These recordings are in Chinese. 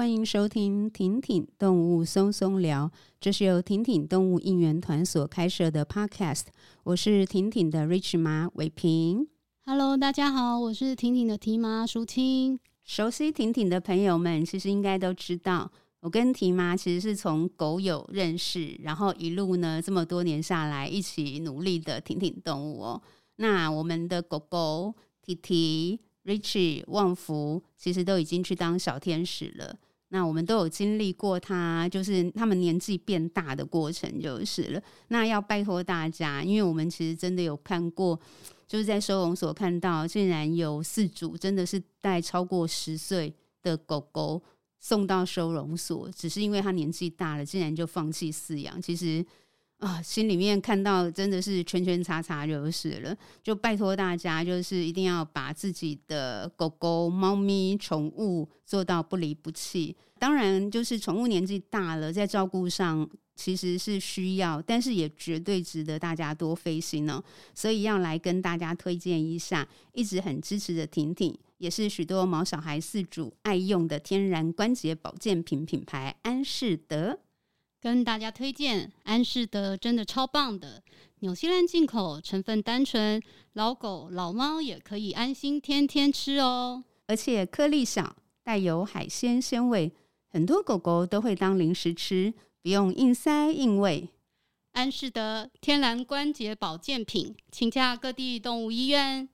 欢迎收听婷婷动物松松聊，这是由婷婷动物应援团所开设的 Podcast。我是婷婷的 Rich 妈伟平。Hello，大家好，我是婷婷的提妈淑清。熟悉婷婷的朋友们，其实应该都知道，我跟提妈其实是从狗友认识，然后一路呢这么多年下来，一起努力的婷婷动物哦。那我们的狗狗提提。Richie、旺福其实都已经去当小天使了。那我们都有经历过他，就是他们年纪变大的过程，就是了。那要拜托大家，因为我们其实真的有看过，就是在收容所看到，竟然有四组真的是带超过十岁的狗狗送到收容所，只是因为他年纪大了，竟然就放弃饲养。其实。啊，心里面看到真的是圈圈叉叉就是了，就拜托大家，就是一定要把自己的狗狗、猫咪、宠物做到不离不弃。当然，就是宠物年纪大了，在照顾上其实是需要，但是也绝对值得大家多费心哦。所以要来跟大家推荐一下，一直很支持的婷婷，也是许多毛小孩饲主爱用的天然关节保健品品牌安适德。跟大家推荐安适德，真的超棒的，纽西兰进口，成分单纯，老狗老猫也可以安心天天吃哦。而且颗粒小，带有海鲜鲜味，很多狗狗都会当零食吃，不用硬塞硬喂。安适德天然关节保健品，请假各地动物医院。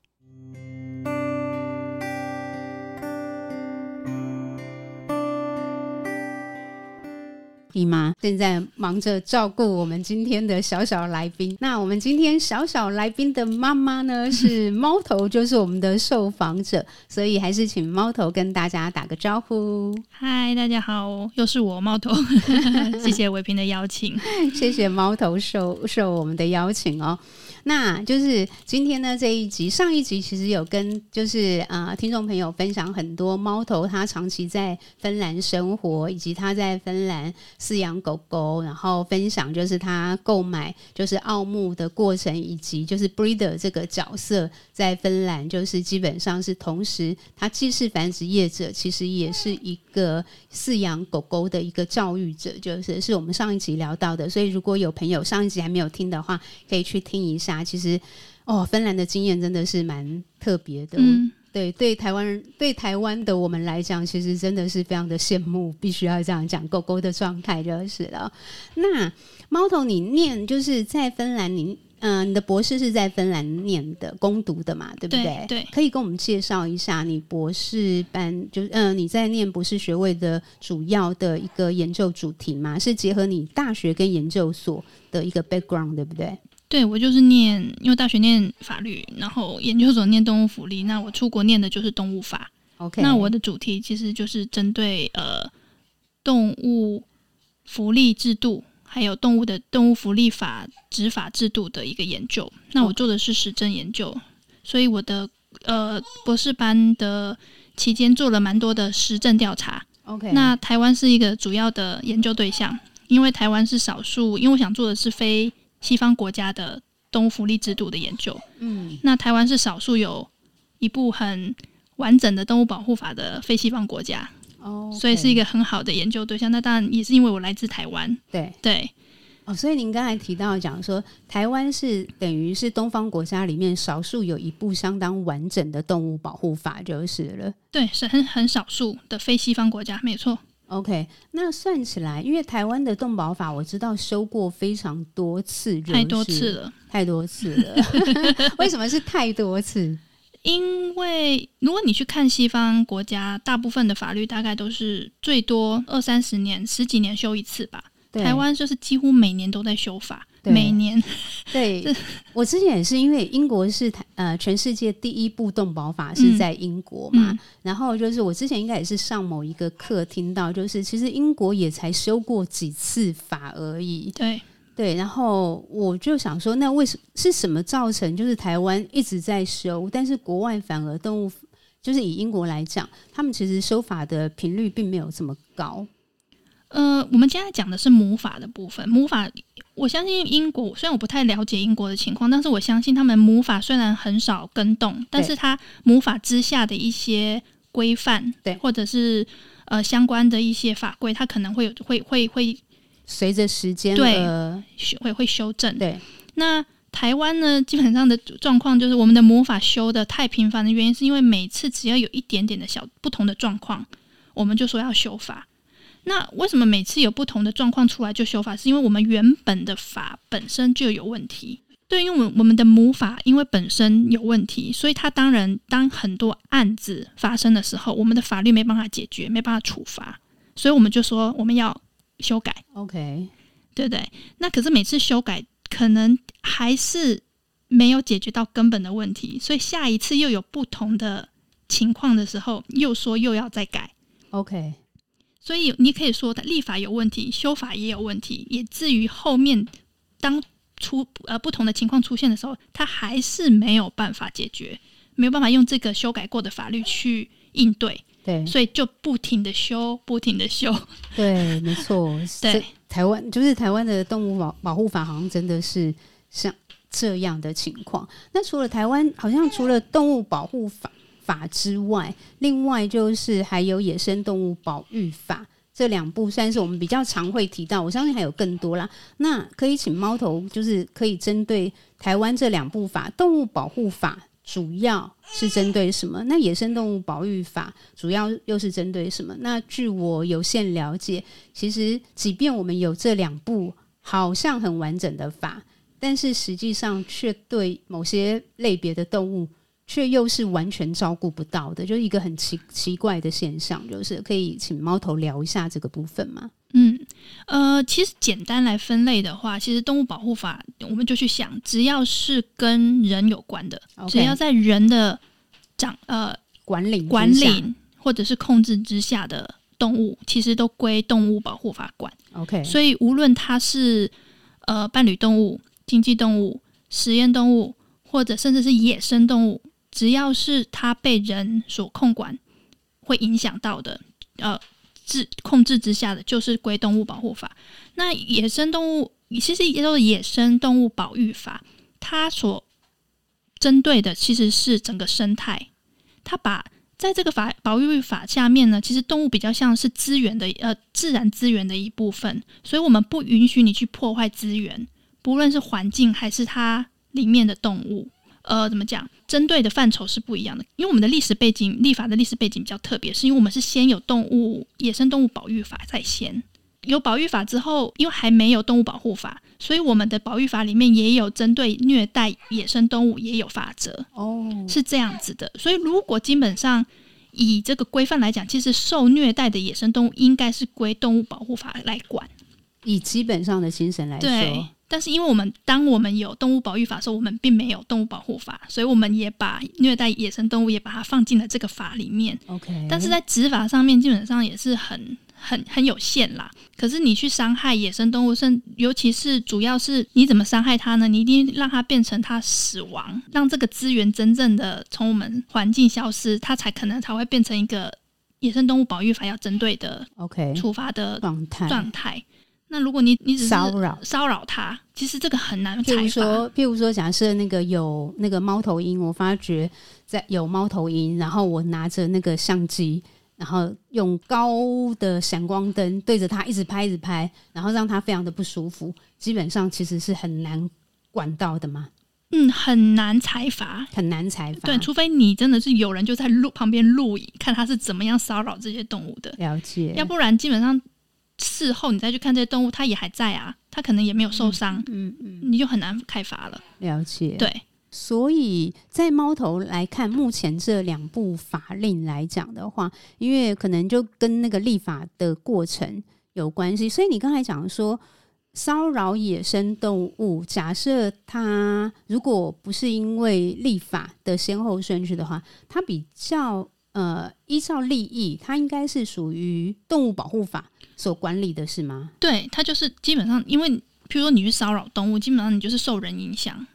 姨妈现在忙着照顾我们今天的小小来宾。那我们今天小小来宾的妈妈呢，是猫头，就是我们的受访者，所以还是请猫头跟大家打个招呼。嗨，大家好，又是我猫头，谢谢伟平的邀请，谢谢猫头受受我们的邀请哦。那就是今天呢，这一集，上一集其实有跟就是啊、呃、听众朋友分享很多猫头他长期在芬兰生活，以及他在芬兰饲养狗狗，然后分享就是他购买就是奥牧的过程，以及就是 breeder 这个角色在芬兰就是基本上是同时，他既是繁殖业者，其实也是一个饲养狗狗的一个教育者，就是是我们上一集聊到的。所以如果有朋友上一集还没有听的话，可以去听一下。其实，哦，芬兰的经验真的是蛮特别的。嗯、对，对台湾人，对台湾的我们来讲，其实真的是非常的羡慕。必须要这样讲，狗狗的状态就是了。那猫头，你念就是在芬兰，你嗯、呃，你的博士是在芬兰念的，攻读的嘛，对不对？对，对，可以跟我们介绍一下你博士班，就是嗯、呃，你在念博士学位的主要的一个研究主题吗？是结合你大学跟研究所的一个 background，对不对？对，我就是念，因为大学念法律，然后研究所念动物福利。那我出国念的就是动物法。OK，那我的主题其实就是针对呃动物福利制度，还有动物的动物福利法执法制度的一个研究。那我做的是实证研究，所以我的呃博士班的期间做了蛮多的实证调查。OK，那台湾是一个主要的研究对象，因为台湾是少数，因为我想做的是非。西方国家的动物福利制度的研究，嗯，那台湾是少数有一部很完整的动物保护法的非西方国家，哦，okay，所以是一个很好的研究对象。那当然也是因为我来自台湾，对。对，哦，所以您刚才提到讲说，台湾是等于是东方国家里面少数有一部相当完整的动物保护法，就是了，对，是很很少数的非西方国家，没错。OK，那算起来，因为台湾的动保法我知道修过非常多次，太多次了，太多次了。为什么是太多次？因为如果你去看西方国家，大部分的法律大概都是最多二三十年、十几年修一次吧。台湾就是几乎每年都在修法。每年，对，我之前也是因为英国是呃全世界第一部动保法是在英国嘛，嗯，然后就是我之前应该也是上某一个课听到，就是其实英国也才修过几次法而已，对。对，然后我就想说，那为什么是什么造成就是台湾一直在修，但是国外反而动物就是以英国来讲，他们其实修法的频率并没有这么高。呃，我们现在讲的是母法的部分。母法，我相信英国，虽然我不太了解英国的情况，但是我相信他们母法虽然很少更动，但是它母法之下的一些规范，对，或者是呃相关的一些法规，它可能会有会会会随着时间对修会会修正。对，那台湾呢，基本上的状况就是我们的魔法修的太频繁的原因，是因为每次只要有一点点的小不同的状况，我们就说要修法。那为什么每次有不同的状况出来就修法？是因为我们原本的法本身就有问题。对，因为我们我们的母法因为本身有问题，所以它当然当很多案子发生的时候，我们的法律没办法解决，没办法处罚，所以我们就说我们要修改。OK，对不对？那可是每次修改可能还是没有解决到根本的问题，所以下一次又有不同的情况的时候，又说又要再改。OK，所以你可以说的立法有问题，修法也有问题，以至于后面当。出呃不同的情况出现的时候，他还是没有办法解决，没有办法用这个修改过的法律去应对，对，所以就不停的修，不停的修，对，没错，对，台湾就是台湾的动物保保护法，好像真的是像这样的情况。那除了台湾，好像除了动物保护法法之外，另外就是还有野生动物保育法。这两部算是我们比较常会提到，我相信还有更多啦。那可以请猫头，就是可以针对台湾这两部法，动物保护法主要是针对什么？那野生动物保育法主要又是针对什么？那据我有限了解，其实即便我们有这两部好像很完整的法，但是实际上却对某些类别的动物。却又是完全照顾不到的，就是一个很奇奇怪的现象。就是可以请猫头聊一下这个部分吗？嗯，呃，其实简单来分类的话，其实动物保护法我们就去想，只要是跟人有关的，Okay. 只要在人的掌呃管理管理或者是控制之下的动物，其实都归动物保护法管。OK，所以无论它是呃伴侣动物、经济动物、实验动物，或者甚至是野生动物。只要是它被人所控管，会影响到的，呃，制控制之下的，就是归动物保护法。那野生动物其实也都是野生动物保育法，它所针对的其实是整个生态。它把在这个法保育法下面呢，其实动物比较像是资源的，呃，自然资源的一部分，所以我们不允许你去破坏资源，不论是环境还是它里面的动物。呃，怎么讲？针对的范畴是不一样的，因为我们的历史背景、立法的历史背景比较特别，是因为我们是先有动物、野生动物保育法在先，有保育法之后，因为还没有动物保护法，所以我们的保育法里面也有针对虐待野生动物也有法则哦，是这样子的。所以如果基本上以这个规范来讲，其实受虐待的野生动物应该是归动物保护法来管，以基本上的精神来说。对但是，因为我们当我们有动物保育法的时候，我们并没有动物保护法，所以我们也把虐待野生动物也把它放进了这个法里面。OK，但是在执法上面基本上也是很很很有限啦。可是你去伤害野生动物，甚尤其是主要是你怎么伤害它呢？你一定让它变成它死亡，让这个资源真正的从我们环境消失，它才可能才会变成一个野生动物保育法要针对的 OK 处罚的状态状态。那如果你你只是骚扰骚扰他，其实这个很难。譬如说，譬如说，假设那个有那个猫头鹰，我发觉在有猫头鹰，然后我拿着那个相机，然后用高的闪光灯对着它一直拍，一直拍，然后让它非常的不舒服。基本上其实是很难管到的嘛。嗯，很难采罚，很难采罚。对，除非你真的是有人就在录旁边录影，看他是怎么样骚扰这些动物的。了解。要不然基本上。事后你再去看这些动物，它也还在啊，它可能也没有受伤，嗯嗯，你就很难开罚了。了解，对，所以在猫头来看，目前这两部法令来讲的话，因为可能就跟那个立法的过程有关系，所以你刚才讲说骚扰野生动物，假设它如果不是因为立法的先后顺序的话，它比较呃依照利益，它应该是属于动物保护法。所管理的是吗？对，它就是基本上，因为譬如说你去骚扰动物，基本上你就是受人影响，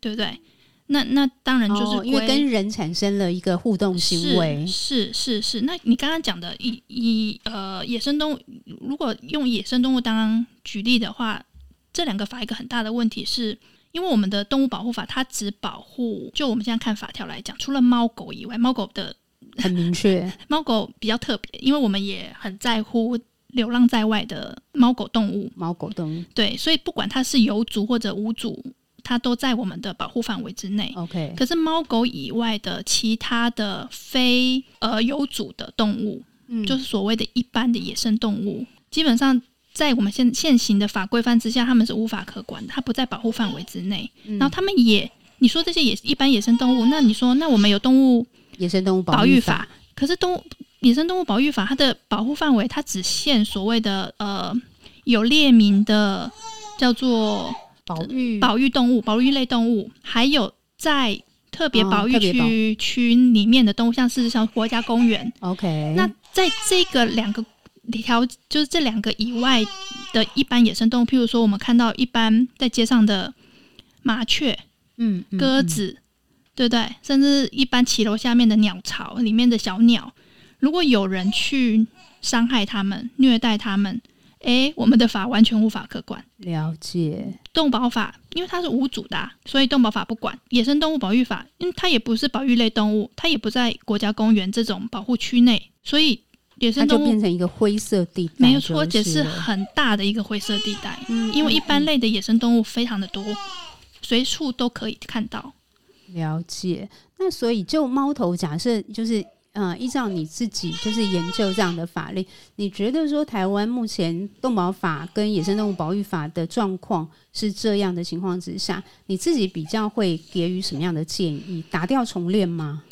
对不对？那那当然就是、哦、因为跟人产生了一个互动行为，是是是，是。那你刚刚讲的以以呃野生动物，如果用野生动物当举例的话，这两个法一个很大的问题是，因为我们的动物保护法它只保护，就我们现在看法条来讲，除了猫狗以外，猫狗的很明确。猫狗比较特别，因为我们也很在乎流浪在外的猫狗动物。猫狗动物对，所以不管它是有主或者无主，它都在我们的保护范围之内。OK。可是猫狗以外的其他的非呃有主的动物，嗯，就是所谓的一般的野生动物，基本上。在我们现现行的法规范之下，他们是无法可管的，它不在保护范围之内。嗯、然后他们也，你说这些野一般野生动物，那你说那我们有动物野生动物保育法，可是动物野生动物保育法它的保护范围，它只限所谓的呃有列明的叫做保育保育动物、保育类动物，还有在特别保育区区里面的动物，像是像国家公园。OK，那在这个两个。条就是这两个以外的一般野生动物，譬如说我们看到一般在街上的麻雀、嗯，鸽子，嗯、对不对？甚至一般骑楼下面的鸟巢里面的小鸟，如果有人去伤害他们、虐待他们，诶，我们的法完全无法可管。了解。动保法，因为它是无主的、啊，所以动保法不管。野生动物保育法，因为它也不是保育类动物，它也不在国家公园这种保护区内，所以。野生动物就变成一个灰色地带，没有错，而且是很大的一个灰色地带。嗯，因为一般类的野生动物非常的多，随处都可以看到。了解。那所以就猫头，假设就是呃，依照你自己就是研究这样的法律，你觉得说台湾目前动保法跟野生动物保育法的状况是这样的情况之下，你自己比较会给予什么样的建议？打掉重练吗？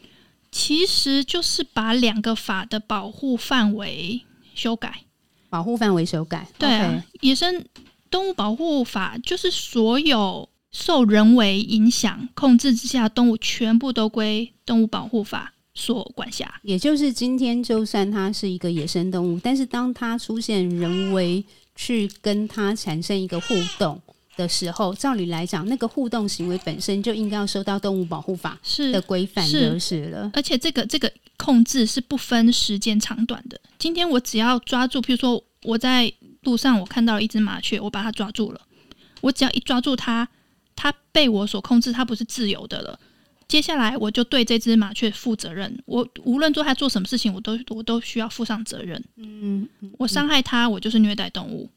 其实就是把两个法的保护范围修改，保护范围修改。对啊.野生动物保护法就是所有受人为影响控制之下动物，全部都归动物保护法所管辖。也就是今天，就算它是一个野生动物，但是当它出现人为去跟它产生一个互动。的时候，照理来讲，那个互动行为本身就应该要受到动物保护法的规范就是了。而且这个这个控制是不分时间长短的。今天我只要抓住，譬如说我在路上我看到了一只麻雀，我把它抓住了，我只要一抓住它，它被我所控制，它不是自由的了。接下来我就对这只麻雀负责任。我无论做它做什么事情，我都我都需要负上责任。嗯，我伤害它，我就是虐待动物。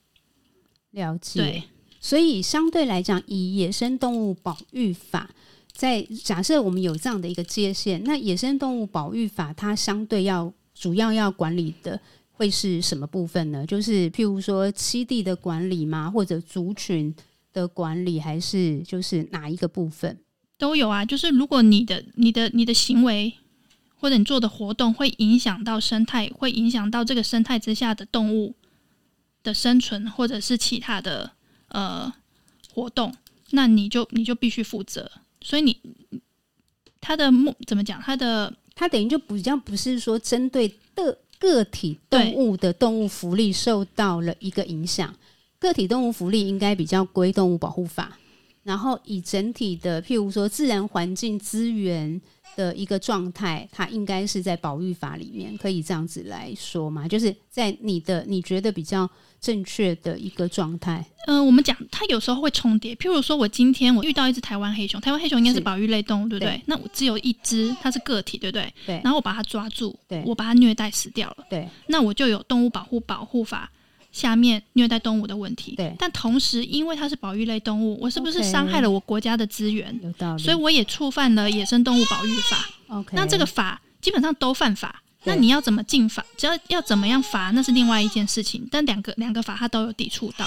了解。对。所以相对来讲，以野生动物保育法，在假设我们有这样的一个界限，那野生动物保育法它相对要主要要管理的会是什么部分呢？就是譬如说栖地的管理吗？或者族群的管理，还是就是哪一个部分都有啊？就是如果你的、你的、你的行为或者你做的活动会影响到生态，会影响到这个生态之下的动物的生存，或者是其他的。呃，活动，那你就你就必须负责。所以你他的目怎么讲？他的他等于就比较不是说针对的个体动物的动物福利受到了一个影响，个体动物福利应该比较归动物保护法。然后以整体的，譬如说自然环境资源的一个状态，它应该是在保育法里面，可以这样子来说嘛？就是在你的你觉得比较。正确的一个状态。嗯、呃，我们讲它有时候会重叠。譬如说，我今天我遇到一只台湾黑熊，台湾黑熊应该是保育类动物，对不对？对，那我只有一只，它是个体，对不对？对。然后我把它抓住，对，我把它虐待死掉了，对。那我就有动物保护保护法下面虐待动物的问题，对。但同时，因为它是保育类动物，我是不是伤害了我国家的资源？有道理。所以我也触犯了野生动物保育法。OK。那这个法基本上都犯法。那你要怎么进法？只要要怎么样罚，那是另外一件事情。但两个两个法它都有抵触到，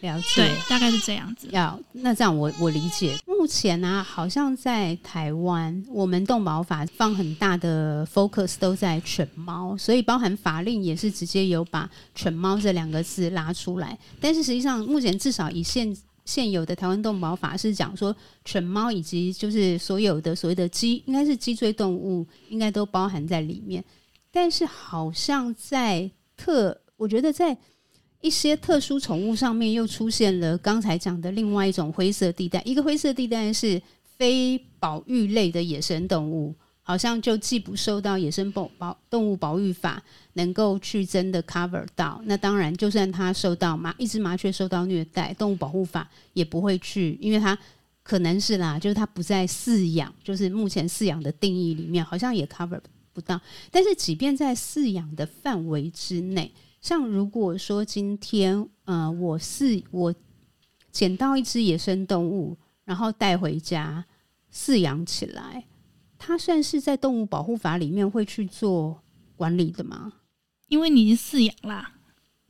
了解。对，大概是这样子。要那这样我我理解。目前呢、啊，好像在台湾，我们动保法放很大的 focus 都在犬猫，所以包含法令也是直接有把犬猫这两个字拉出来。但是实际上，目前至少以现现有的台湾动保法是讲说，犬猫以及就是所有的所谓的脊，应该是脊椎动物，应该都包含在里面。但是好像在特，我觉得在一些特殊宠物上面又出现了刚才讲的另外一种灰色地带。一个灰色地带是非保育类的野生动物，好像就既不受到野生保保动物保育法能够去真的 cover 到。那当然，就算它受到麻一只麻雀受到虐待，动物保护法也不会去，因为它可能是啦，就是它不在饲养，就是目前饲养的定义里面，好像也 cover。不到。但是，即便在饲养的范围之内，像如果说今天，呃，我是我捡到一只野生动物，然后带回家饲养起来，它算是在动物保护法里面会去做管理的吗？因为你已经饲养啦，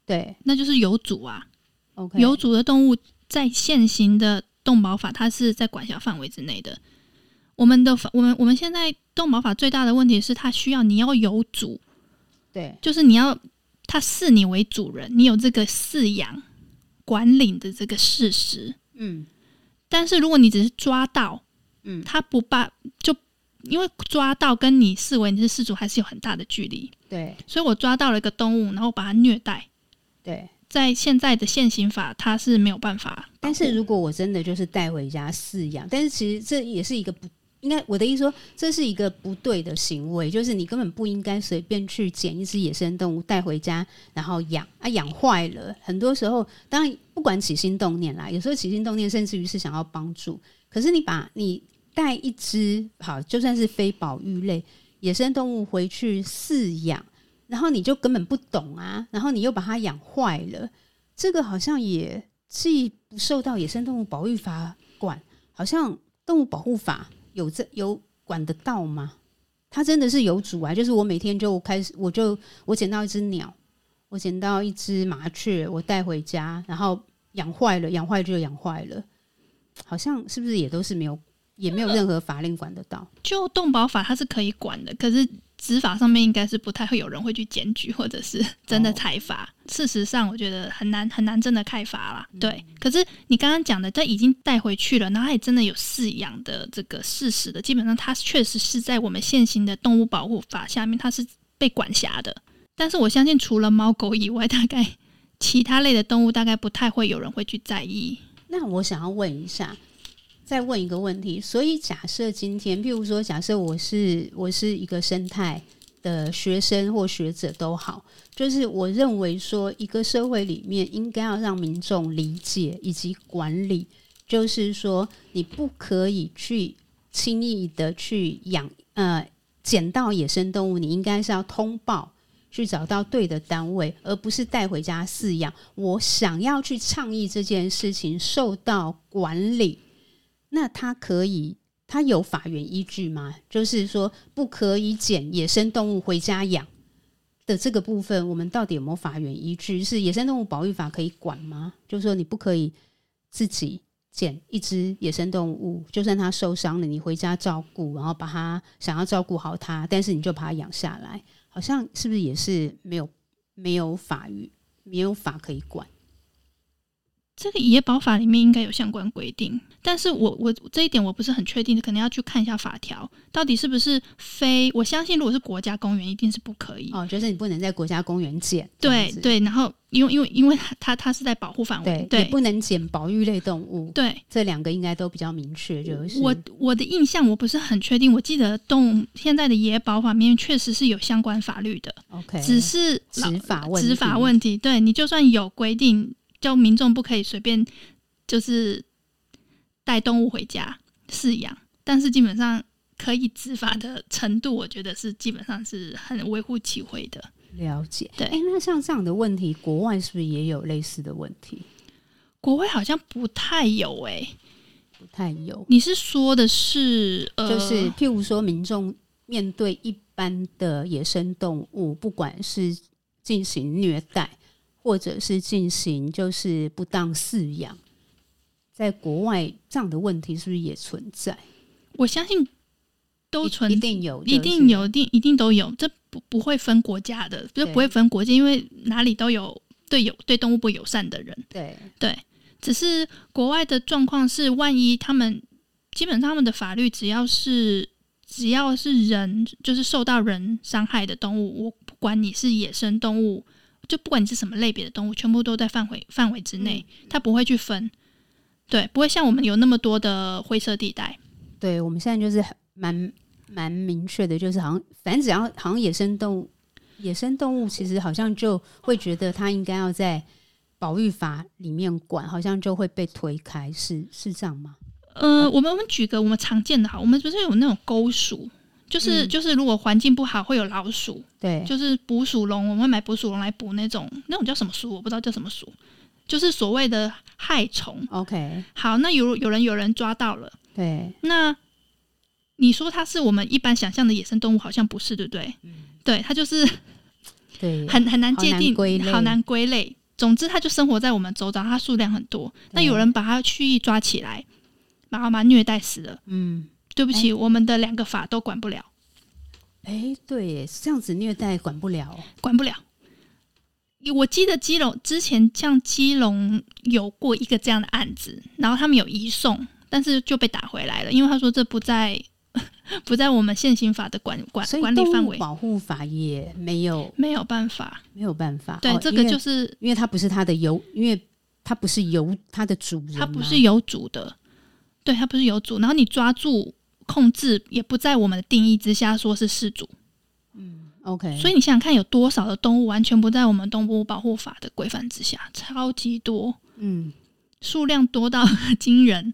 对，那就是有主啊。OK，有主的动物在现行的动保法，它是在管辖范围之内的。我们的法，我们我们现在动保法最大的问题是，它需要你要有主，对，就是你要他视你为主人，你有这个饲养管理的这个事实。嗯，但是如果你只是抓到，嗯，他不把就。因为抓到跟你视为你是饲主还是有很大的距离，对，所以我抓到了一个动物，然后把它虐待，对，在现在的现行法它是没有办法。但是如果我真的就是带回家饲养，但是其实这也是一个不应该，我的意思说这是一个不对的行为，就是你根本不应该随便去捡一只野生动物带回家，然后养啊，养坏了，很多时候当然不管起心动念啦，有时候起心动念甚至于是想要帮助，可是你把你。带一只好，就算是非保育类野生动物回去饲养，然后你就根本不懂啊，然后你又把它养坏了，这个好像也既不受到野生动物保育法管，好像动物保护法有这有管得到吗？它真的是有主啊，就是我每天就开始，我就我捡到一只鸟，我捡到一只麻雀，我带回家，然后养坏了，养坏就养坏了，好像是不是也都是没有？也没有任何法令管得到。就动保法，它是可以管的，可是执法上面应该是不太会有人会去检举，或者是真的裁罚。哦、事实上，我觉得很难很难真的开罚啦。嗯、对，可是你刚刚讲的，他已经带回去了，然后他也真的有饲养的这个事实的，基本上他确实是在我们现行的动物保护法下面，他是被管辖的。但是我相信，除了猫狗以外，大概其他类的动物，大概不太会有人会去在意。那我想要问一下。再问一个问题，所以假设今天，譬如说，假设我是我是一个生态的学生或学者都好，就是我认为说，一个社会里面应该要让民众理解以及管理，就是说，你不可以去轻易的去养呃捡到野生动物，你应该是要通报去找到对的单位，而不是带回家饲养。我想要去倡议这件事情受到管理。那他可以，他有法源依据吗？就是说，不可以捡野生动物回家养的这个部分，我们到底有没有法源依据？是野生动物保育法可以管吗？就是说，你不可以自己捡一只野生动物，就算它受伤了，你回家照顾，然后把它想要照顾好它，但是你就把它养下来，好像是不是也是没有没有法律，没有法可以管？这个野保法里面应该有相关规定，但是我我这一点我不是很确定，可能要去看一下法条，到底是不是非？我相信如果是国家公园，一定是不可以。哦，就是你不能在国家公园捡。对对，然后因为因为因为它它它是在保护范围，对，也不能捡保育类动物。对，这两个应该都比较明确。就是我我的印象我不是很确定，我记得动现在的野保法里面确实是有相关法律的。OK，只是执法问执法问题。对，你就算有规定。叫民众不可以随便就是带动物回家饲养，但是基本上可以执法的程度，我觉得是基本上是很微乎其微的。了解，对。哎、欸，那像这样的问题，国外是不是也有类似的问题？国外好像不太有、欸，哎，不太有。你是说的是，呃、就是譬如说，民众面对一般的野生动物，不管是进行虐待。或者是进行就是不当饲养，在国外这样的问题是不是也存在？我相信都存，一定有，一定有，一定一定都有。这不不会分国家的，就不会分国家，因为哪里都有对有对动物不友善的人。对对，只是国外的状况是，万一他们基本上他们的法律，只要是只要是人，就是受到人伤害的动物，我不管你是野生动物。就不管你是什么类别的动物，全部都在范围范围之内，它不会去分，对，不会像我们有那么多的灰色地带。对，我们现在就是蛮蛮明确的，就是好像反正只要好像野生动物，野生动物其实好像就会觉得它应该要在保育法里面管，好像就会被推开，是是这样吗？呃，我们我们举个我们常见的哈，我们不是有那种钩鼠。就是、嗯、就是，如果环境不好，会有老鼠。对，就是捕鼠笼，我们会买捕鼠笼来捕那种那种叫什么鼠，我不知道叫什么鼠，就是所谓的害虫。OK，好，那有有人有人抓到了，对，那你说它是我们一般想象的野生动物，好像不是，对不对？嗯、对，它就是对，很很难界定，好难归类。总之，它就生活在我们周遭，它数量很多。那有人把它蓄意抓起来，把它把它虐待死了。嗯。对不起，欸、我们的两个法都管不了。哎，对，这样子虐待管不了，管不了。我记得基隆之前像基隆有过一个这样的案子，然后他们有移送，但是就被打回来了，因为他说这不在 不在我们现行法的管管管理范围，保护法也没有没有办法，没有办法。对，哦、这个就是因为他不是他的由，因为他不是由他的主人，他不是有主的，对他不是有主，然后你抓住。控制也不在我们的定义之下，说是饲主。嗯，OK。所以你想想看，有多少的动物完全不在我们动物保护法的规范之下？超级多，嗯，数量多到惊人。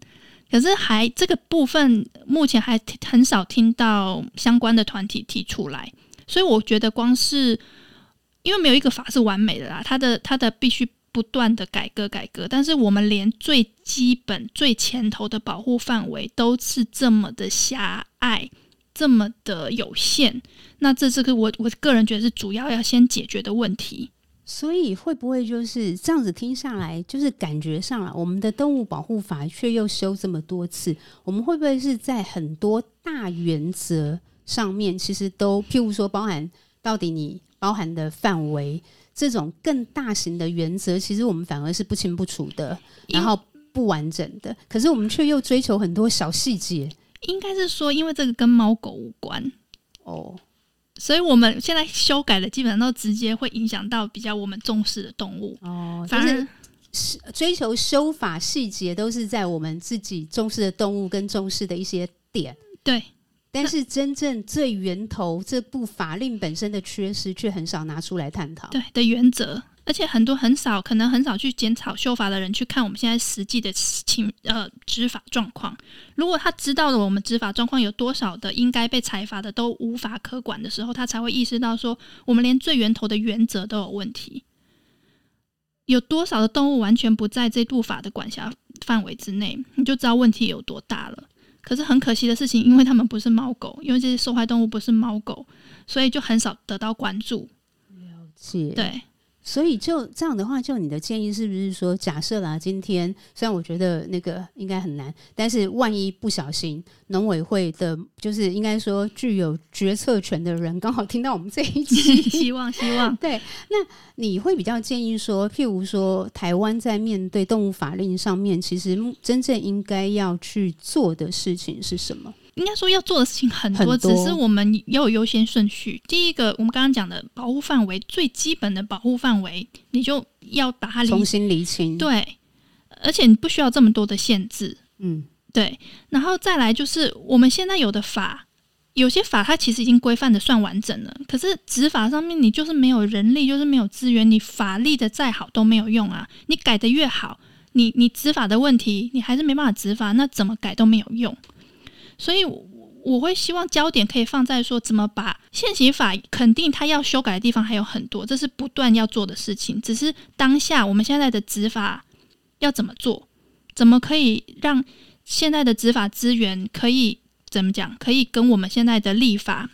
可是还这个部分，目前还很少听到相关的团体提出来。所以我觉得，光是因为没有一个法是完美的啦，它的它的必须。不断的改革改革，但是我们连最基本、最前头的保护范围都是这么的狭隘，这么的有限。那这这个我我个人觉得是主要要先解决的问题。所以会不会就是这样子听下来，就是感觉上了我们的动物保护法却又修这么多次，我们会不会是在很多大原则上面，其实都譬如说包含到底你包含的范围？这种更大型的原则，其实我们反而是不清不楚的，然后不完整的。可是我们却又追求很多小细节。应该是说，因为这个跟猫狗无关哦，所以我们现在修改的基本上都直接会影响到比较我们重视的动物哦。反正追求修法细节都是在我们自己重视的动物跟重视的一些点。对。但是真正最源头这部法令本身的缺失，却很少拿出来探讨。对的原则，而且很多很少，可能很少去检讨修法的人去看我们现在实际的情呃执法状况。如果他知道了我们执法状况有多少的应该被裁罚的都无法可管的时候，他才会意识到说，我们连最源头的原则都有问题。有多少的动物完全不在这部法的管辖范围之内，你就知道问题有多大了。可是很可惜的事情，因为他们不是猫狗，因为这些受害动物不是猫狗，所以就很少得到关注。了解，对。所以就这样的话，就你的建议是不是说，假设啦，今天虽然我觉得那个应该很难，但是万一不小心，农委会的，就是应该说具有决策权的人，刚好听到我们这一期，希望希望 对，那你会比较建议说，譬如说，台湾在面对动物法令上面，其实真正应该要去做的事情是什么？应该说要做的事情很多，很多，只是我们要有优先顺序。第一个，我们刚刚讲的保护范围，最基本的保护范围，你就要把它重新理清。对，而且你不需要这么多的限制。嗯，对。然后再来就是，我们现在有的法，有些法它其实已经规范的算完整了，可是执法上面你就是没有人力，就是没有资源，你法立的再好都没有用啊。你改的越好，你你执法的问题，你还是没办法执法，那怎么改都没有用。所以我会希望焦点可以放在说，怎么把现行法肯定它要修改的地方还有很多，这是不断要做的事情。只是当下我们现在的执法要怎么做，怎么可以让现在的执法资源可以怎么讲，可以跟我们现在的立法。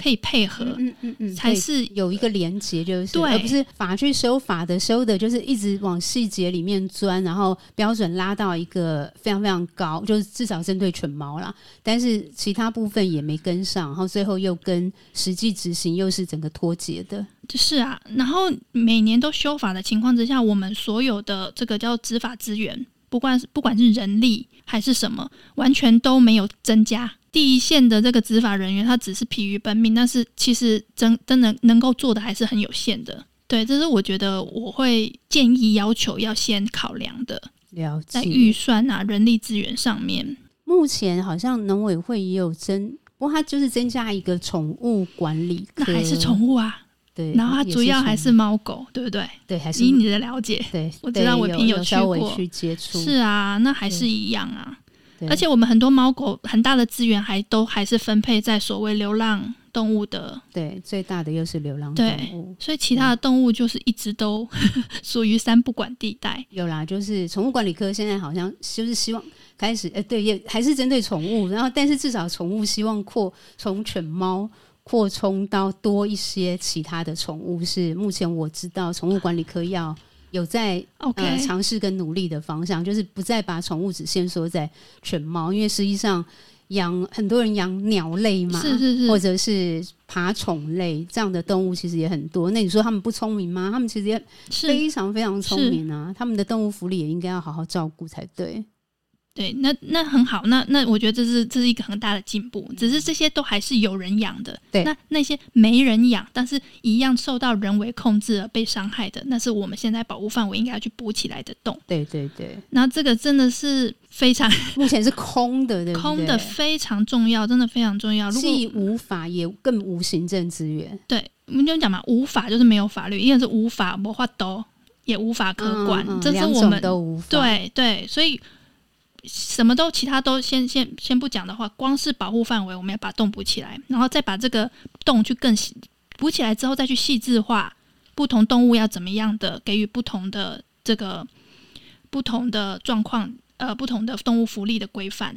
可以配合，嗯嗯嗯，嗯才是有一个连接，就是对，而不是法去修法的修的，就是一直往细节里面钻，然后标准拉到一个非常非常高，就是至少针对犬猫啦，但是其他部分也没跟上，然后最后又跟实际执行又是整个脱节的。是啊，然后每年都修法的情况之下，我们所有的这个叫执法资源，不管是不管是人力还是什么，完全都没有增加。第一线的这个执法人员，他只是疲于奔命，但是其实真真的能够做的还是很有限的。对，这是我觉得我会建议要求要先考量的。了解。在预算啊、人力资源上面，目前好像农委会也有增，不过它就是增加一个宠物管理，那还是宠物啊。对。然后它主要还是猫狗，对不对？对，还是。以你的了解，对，我知道我朋友去过，去接触。是啊，那还是一样啊。而且我们很多猫狗很大的资源还都还是分配在所谓流浪动物的，对，最大的又是流浪动物，对，所以其他的动物就是一直都 属于三不管地带。有啦，就是宠物管理科现在好像就是希望开始，呃，对，也还是针对宠物，然后但是至少宠物希望扩从犬猫扩充到多一些其他的宠物，是目前我知道宠物管理科要。有在尝试跟努力的方向，就是不再把宠物只限缩在犬猫，因为实际上养很多人养鸟类嘛，是是是，或者是爬虫类这样的动物其实也很多。那你说他们不聪明吗？他们其实也非常非常聪明啊，他们的动物福利也应该要好好照顾才对。对，那那很好，那那我觉得这是这是一个很大的进步。只是这些都还是有人养的，对。那那些没人养，但是一样受到人为控制而被伤害的，那是我们现在保护范围应该要去补起来的洞。对对对。那这个真的是非常，目前是空的，对对？空的非常重要，真的非常重要。既无法也更无行政资源。对，我们就讲嘛，无法就是没有法律，因为是无法无法都，也无法可管，嗯嗯、这是我们都无法。对对，所以。什么都其他都先先先不讲的话，光是保护范围，我们要把洞补起来，然后再把这个洞去更细补起来之后，再去细致化不同动物要怎么样的给予不同的这个不同的状况，呃，不同的动物福利的规范，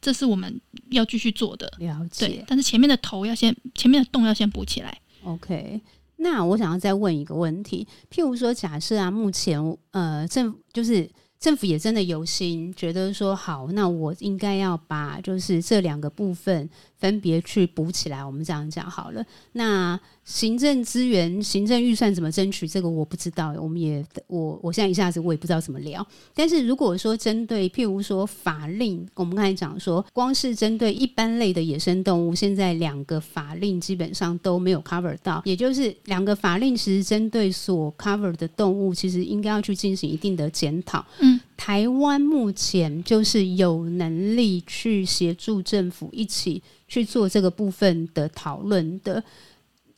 这是我们要继续做的。了解。对，但是前面的头要先，前面的洞要先补起来。OK，那我想要再问一个问题，譬如说，假设啊，目前呃，政就是。政府也真的有心，觉得说好，那我应该要把就是这两个部分分别去补起来。我们这样讲好了，那。行政资源、行政预算怎么争取？这个我不知道。我们也，我我现在一下子我也不知道怎么聊。但是如果说针对，譬如说法令，我们刚才讲说，光是针对一般类的野生动物，现在两个法令基本上都没有 cover 到，也就是两个法令其实针对所 cover 的动物，其实应该要去进行一定的检讨。嗯，台湾目前就是有能力去协助政府一起去做这个部分的讨论的。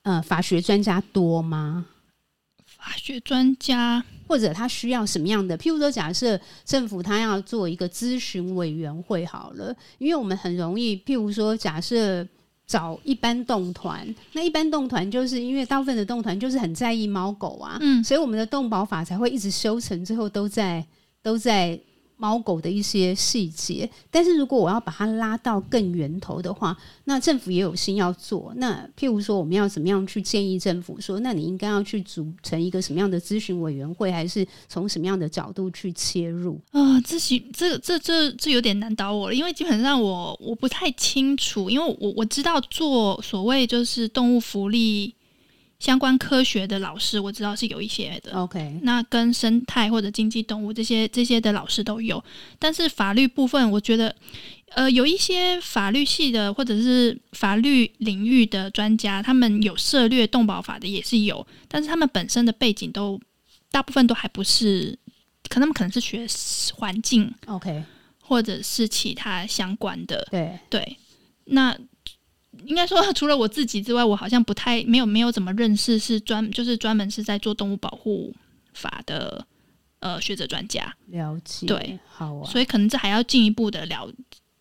呃，法学专家多吗？法学专家，或者他需要什么样的？譬如说，假设政府他要做一个咨询委员会好了，因为我们很容易，譬如说，假设找一般动团，那一般动团就是因为大部分的动团就是很在意猫狗啊，嗯，所以我们的动保法才会一直修成，最后都在都在。猫狗的一些细节，但是如果我要把它拉到更源头的话，那政府也有心要做。那譬如说，我们要怎么样去建议政府说，那你应该要去组成一个什么样的咨询委员会，还是从什么样的角度去切入？啊、呃，咨询这这这这有点难倒我了，因为基本上我我不太清楚，因为我我知道做所谓就是动物福利。相关科学的老师我知道是有一些的，OK，那跟生态或者经济动物这些这些的老师都有，但是法律部分我觉得，呃，有一些法律系的或者是法律领域的专家，他们有涉略动保法的也是有，但是他们本身的背景都大部分都还不是，可能他们可能是学环境，OK，或者是其他相关的，对。对，那。应该说，除了我自己之外，我好像不太没有没有怎么认识是专就是专门是在做动物保护法的呃学者专家。了解，对，好啊。所以可能这还要进一步的了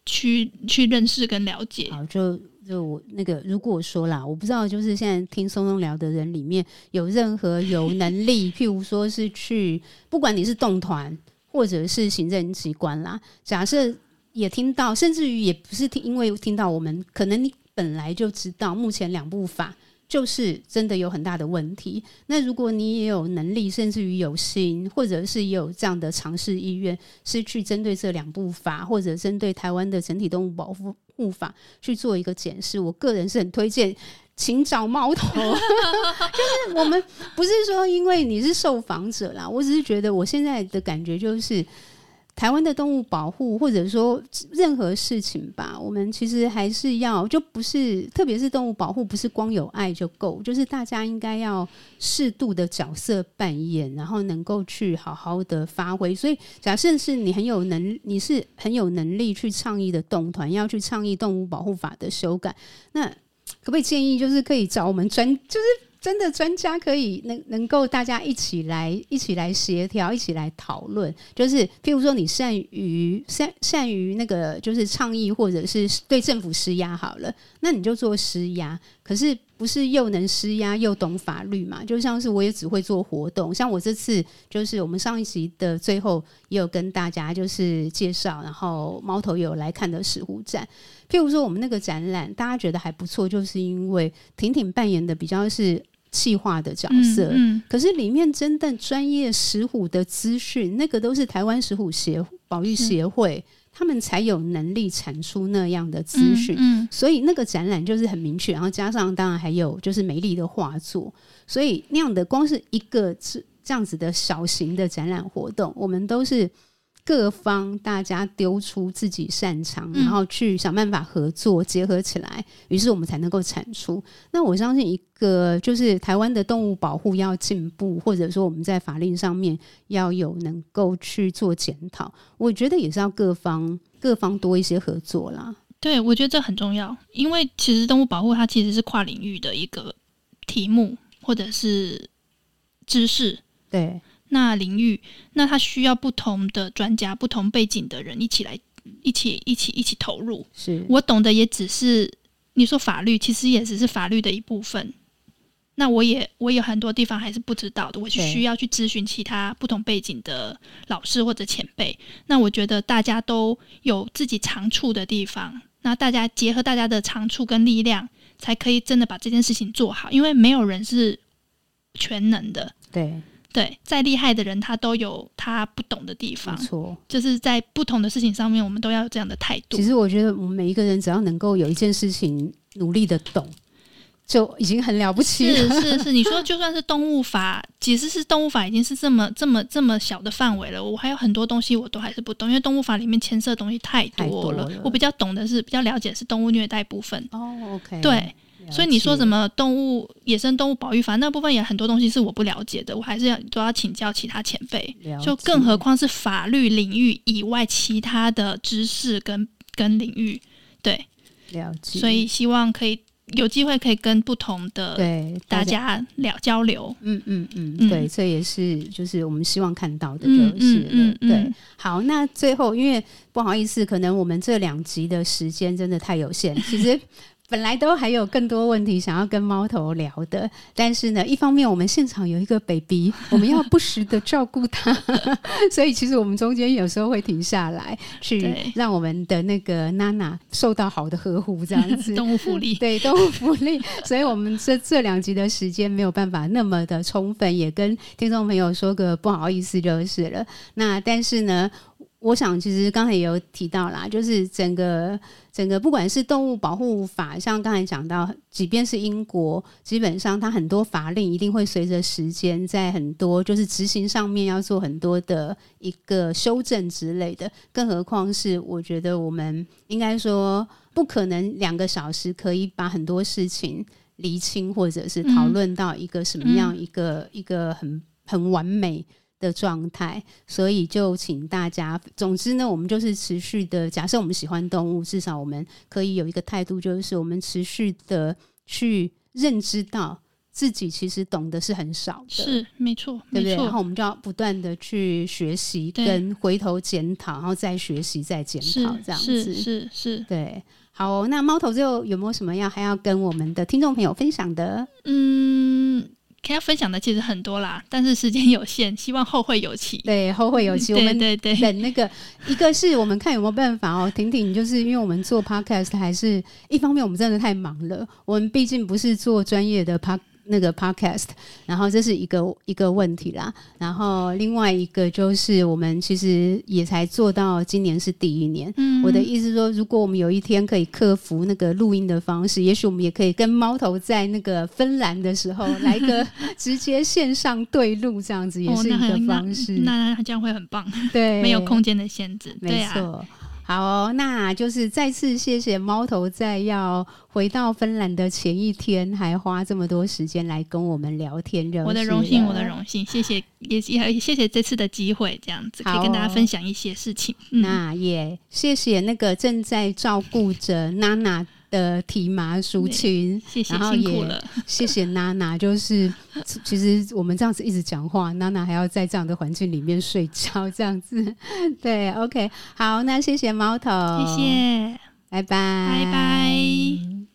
去去认识跟了解。好，就就我那个如果说啦，我不知道，就是现在听松松聊的人里面有任何有能力，譬如说是去，不管你是动团或者是行政机关啦，假设也听到，甚至于也不是听，因为听到我们可能你。本来就知道，目前两部法就是真的有很大的问题。那如果你也有能力，甚至于有心，或者是也有这样的尝试意愿，是去针对这两部法，或者针对台湾的整体动物保护护法去做一个检视，我个人是很推荐，请找猫头。就是我们不是说因为你是受访者啦，我只是觉得我现在的感觉就是。台湾的动物保护，或者说任何事情吧，我们其实还是要，就不是，特别是动物保护，不是光有爱就够，就是大家应该要适度的角色扮演，然后能够去好好的发挥。所以，假设是你很有能，你是很有能力去倡议的动团，要去倡议动物保护法的修改，那可不可以建议，就是可以找我们专，就是。真的专家可以能能够大家一起来一起来协调，一起来讨论。就是譬如说，你善于善善于那个就是倡议，或者是对政府施压好了，那你就做施压。可是不是又能施压又懂法律嘛？就像是我也只会做活动，像我这次就是我们上一集的最后也有跟大家就是介绍，然后猫头有来看的石虎展。譬如说我们那个展览，大家觉得还不错，就是因为婷婷扮演的比较是。企划的角色，嗯嗯、可是里面真的专业石虎的资讯，那个都是台湾石虎协保育协会，嗯、他们才有能力产出那样的资讯。嗯嗯、所以那个展览就是很明确，然后加上当然还有就是美丽的画作，所以那样的光是一个这这样子的小型的展览活动，我们都是。各方大家丢出自己擅长，然后去想办法合作结合起来，于是我们才能够产出。那我相信，一个就是台湾的动物保护要进步，或者说我们在法令上面要有能够去做检讨，我觉得也是要各方各方多一些合作啦。对，我觉得这很重要，因为其实动物保护它其实是跨领域的一个题目或者是知识。对。那领域，那他需要不同的专家、不同背景的人一起来，一起、一起、一起投入。是我懂的也只是你说法律，其实也只是法律的一部分。那我也我有很多地方还是不知道的，我就需要去咨询其他不同背景的老师或者前辈。那我觉得大家都有自己长处的地方，那大家结合大家的长处跟力量，才可以真的把这件事情做好。因为没有人是全能的。对。对，再厉害的人，他都有他不懂的地方。没错，就是在不同的事情上面，我们都要有这样的态度。其实我觉得，我们每一个人只要能够有一件事情努力的懂，就已经很了不起了。是是是，你说就算是动物法，其实是动物法已经是这么这么这么小的范围了。我还有很多东西我都还是不懂，因为动物法里面牵涉的东西太多了。多了，我比较懂的是比较了解是动物虐待部分。哦，OK，对。所以你说什么动物野生动物保育法那部分也很多东西是我不了解的，我还是要都要请教其他前辈。就更何况是法律领域以外其他的知识跟跟领域，对，了解。所以希望可以有机会可以跟不同的对大家聊交流。嗯嗯嗯，对，这也是就是我们希望看到的，就是嗯对。好，那最后因为不好意思，可能我们这两集的时间真的太有限，其实。本来都还有更多问题想要跟猫头聊的，但是呢，一方面我们现场有一个 baby，我们要不时的照顾他，所以其实我们中间有时候会停下来，去让我们的那个娜娜受到好的呵护，这样子。动物福利，对动物福利，所以我们这这两集的时间没有办法那么的充分，也跟听众朋友说个不好意思就是了。那但是呢，我想，其实刚才也有提到啦，就是整个整个，不管是动物保护法，像刚才讲到，即便是英国，基本上它很多法令一定会随着时间，在很多就是执行上面要做很多的一个修正之类的。更何况是，我觉得我们应该说，不可能两个小时可以把很多事情厘清，或者是讨论到一个什么样一个、嗯、一个很很完美。的状态，所以就请大家。总之呢，我们就是持续的。假设我们喜欢动物，至少我们可以有一个态度，就是我们持续的去认知到自己其实懂得是很少的，是没错，对不对？没错。然后我们就要不断的去学习，跟回头检讨，然后再学习，再检讨，这样子是是是，对。好哦，那猫头最后有没有什么要还要跟我们的听众朋友分享的？嗯。可以分享的其实很多啦，但是时间有限，希望后会有期。对，后会有期。我们对对等那个，一个是我们看有没有办法哦。婷婷就是因为我们做 podcast，还是一方面我们真的太忙了，我们毕竟不是做专业的 pod。那个 podcast，然后这是一个一个问题啦。然后另外一个就是，我们其实也才做到今年是第一年。嗯，我的意思是说，如果我们有一天可以克服那个录音的方式，也许我们也可以跟猫头在那个芬兰的时候来个 直接线上对录，这样子也是一个方式。哦、那那这样会很棒。对，没有空间的限制。没错。好哦，那就是再次谢谢猫头在要回到芬兰的前一天，还花这么多时间来跟我们聊天，我的荣幸，我的荣幸，谢谢，也也谢谢这次的机会，这样子可以跟大家分享一些事情。嗯、那也谢谢那个正在照顾着娜娜的提麻抒情，谢谢，然后也 谢谢娜娜，就是其实我们这样子一直讲话，娜娜还要在这样的环境里面睡觉，这样子，对，OK，好，那谢谢猫头，谢谢，拜拜，拜拜。